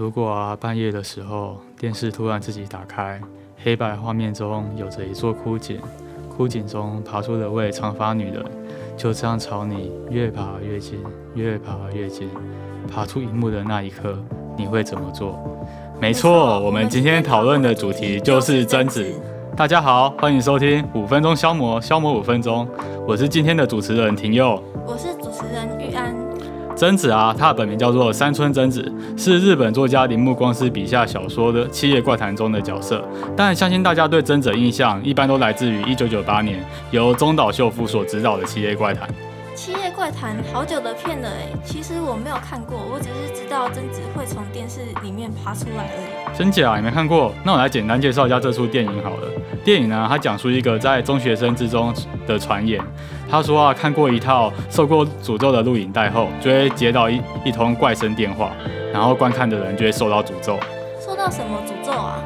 如果啊半夜的时候电视突然自己打开，黑白画面中有着一座枯井，枯井中爬出了位长发女人，就这样朝你越爬越近，越爬越近，爬出荧幕的那一刻，你会怎么做？没错，我们今天讨论的主题就是贞子。大家好，欢迎收听五分钟消磨，消磨五分钟。我是今天的主持人庭佑。我是。贞子啊，她的本名叫做山村贞子，是日本作家铃木光司笔下小说的《七夜怪谈》中的角色。但相信大家对贞子的印象，一般都来自于1998年由中岛秀夫所执导的《七夜怪谈》。《七夜怪谈》好久的片了哎，其实我没有看过，我只是知道贞子会从电视里面爬出来而已。真假？你没看过？那我来简单介绍一下这出电影好了。电影呢，它讲述一个在中学生之中的传言。他说啊，看过一套受过诅咒的录影带后，就会接到一一通怪声电话，然后观看的人就会受到诅咒。受到什么诅咒啊？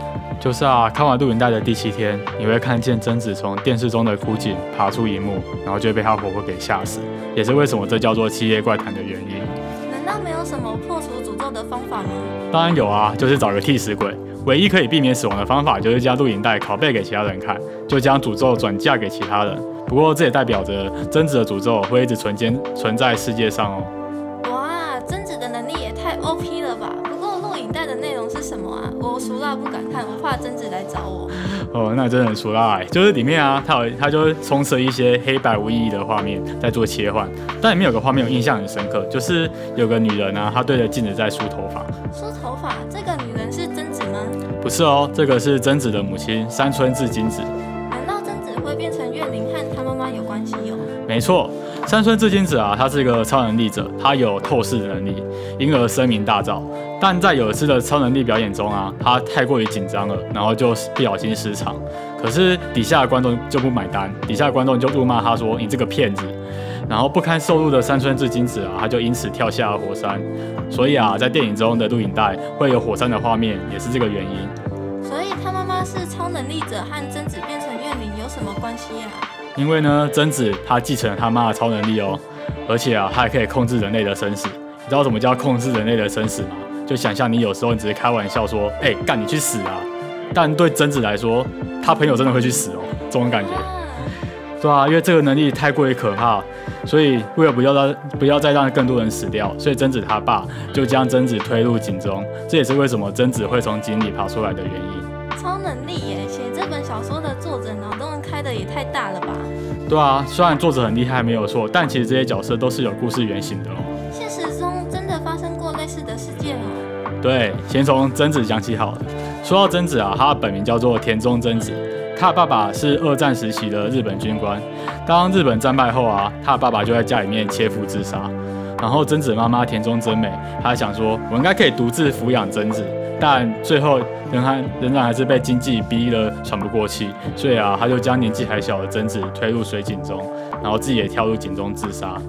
就是啊，看完录影带的第七天，你会看见贞子从电视中的枯井爬出荧幕，然后就会被她婆婆给吓死，也是为什么这叫做七夜怪谈的原因。难道没有什么破除诅咒的方法吗？当然有啊，就是找个替死鬼。唯一可以避免死亡的方法，就是将录影带拷贝给其他人看，就将诅咒转嫁给其他人。不过这也代表着贞子的诅咒会一直存间存在世界上哦。不敢看，我怕贞子来找我。哦，那真的很熟辣，就是里面啊，它有它就会充斥一些黑白无意义的画面在做切换。但里面有个画面我印象很深刻，就是有个女人啊，她对着镜子在梳头发。梳头发？这个女人是贞子吗？不是哦，这个是贞子的母亲山村智金子。难道贞子会变成怨灵和她妈妈有关系哟？没错，山村智金子啊，她是一个超能力者，她有透视能力，因而声名大噪。但在有一次的超能力表演中啊，他太过于紧张了，然后就不小心失常。可是底下的观众就不买单，底下的观众就怒骂他说：“你这个骗子！”然后不堪受辱的山村智金子啊，他就因此跳下了火山。所以啊，在电影中的录影带会有火山的画面，也是这个原因。所以他妈妈是超能力者，和贞子变成怨灵什么关系啊？因为呢，贞子她继承了他妈的超能力哦，而且啊，她还可以控制人类的生死。你知道什么叫控制人类的生死吗？就想象你有时候你只是开玩笑说，哎，干你去死啊！但对贞子来说，她朋友真的会去死哦，这种感觉。对啊，因为这个能力太过于可怕，所以为了不要让不要再让更多人死掉，所以贞子他爸就将贞子推入井中。这也是为什么贞子会从井里爬出来的原因。对啊，虽然作者很厉害没有错，但其实这些角色都是有故事原型的哦。现实中真的发生过类似的事件吗。对，先从贞子讲起好了。说到贞子啊，她的本名叫做田中贞子，她的爸爸是二战时期的日本军官。当日本战败后啊，她的爸爸就在家里面切腹自杀。然后贞子妈妈田中真美，她想说，我应该可以独自抚养贞子，但最后仍然仍然还是被经济逼得喘不过气，所以啊，他就将年纪还小的贞子推入水井中，然后自己也跳入井中自杀。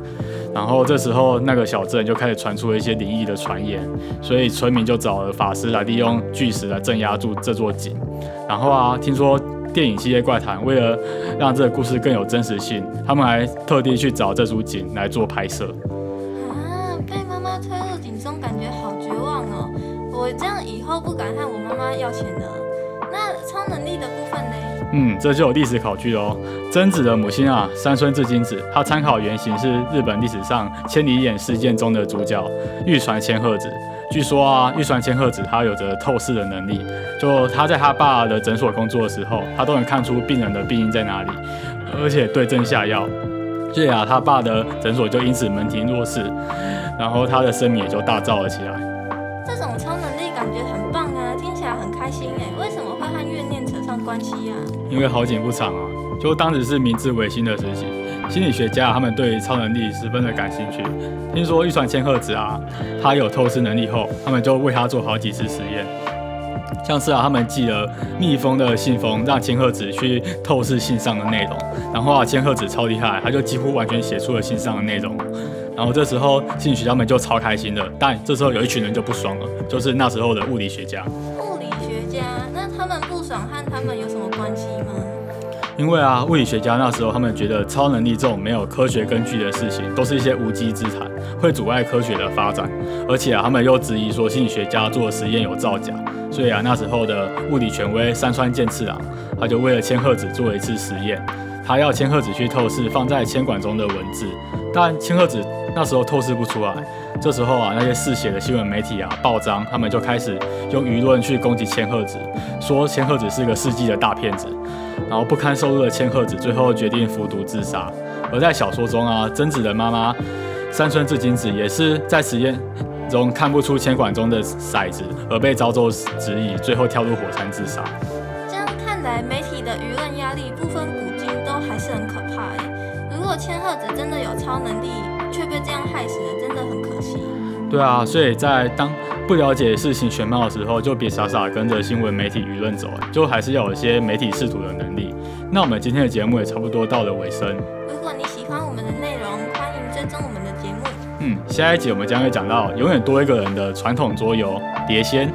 然后这时候，那个小镇就开始传出了一些灵异的传言，所以村民就找了法师来利用巨石来镇压住这座井。然后啊，听说电影《系列怪谈》为了让这个故事更有真实性，他们还特地去找这株井来做拍摄。啊，被妈妈推入井中，感觉好绝望哦！我这样以后不敢和我妈妈要钱了。那超能力的部分呢？嗯，这就有历史考据喽。贞子的母亲啊，三村智金子，她参考原型是日本历史上千里眼事件中的主角玉传千鹤子。据说啊，玉传千鹤子她有着透视的能力，就她在她爸的诊所工作的时候，她都能看出病人的病因在哪里，而且对症下药。所以啊，他爸的诊所就因此门庭若市，然后他的声名也就大噪了起来。这种超能力感觉很棒啊，听起来很开心哎，为什么会和怨念扯上关系啊？因为好景不长啊。就当时是明治维新的时期，心理学家他们对超能力十分的感兴趣。听说玉传千鹤子啊，他有透视能力后，他们就为他做好几次实验。像是啊，他们寄了密封的信封，让千鹤子去透视信上的内容。然后啊，千鹤子超厉害，他就几乎完全写出了信上的内容。然后这时候心理学家们就超开心的。但这时候有一群人就不爽了，就是那时候的物理学家。因为啊，物理学家那时候他们觉得超能力这种没有科学根据的事情，都是一些无稽之谈，会阻碍科学的发展。而且啊，他们又质疑说心理学家做的实验有造假。所以啊，那时候的物理权威山川健次郎，他就为了千鹤子做了一次实验，他要千鹤子去透视放在铅管中的文字，但千鹤子那时候透视不出来。这时候啊，那些嗜血的新闻媒体啊，报章他们就开始用舆论去攻击千鹤子，说千鹤子是个世纪的大骗子。然后不堪受辱的千鹤子最后决定服毒自杀。而在小说中啊，贞子的妈妈山村志津子也是在实验中看不出铅管中的骰子，而被遭受质疑，最后跳入火山自杀。这样看来，媒体的舆论压力不分古今都还是很可怕。如果千鹤子真的有超能力，这样害死人，真的很可惜。对啊，所以在当不了解事情全貌的时候，就别傻傻跟着新闻媒体舆论走，就还是要有一些媒体试图的能力。那我们今天的节目也差不多到了尾声。如果你喜欢我们的内容，欢迎追踪我们的节目。嗯，下一集我们将会讲到永远多一个人的传统桌游——碟仙。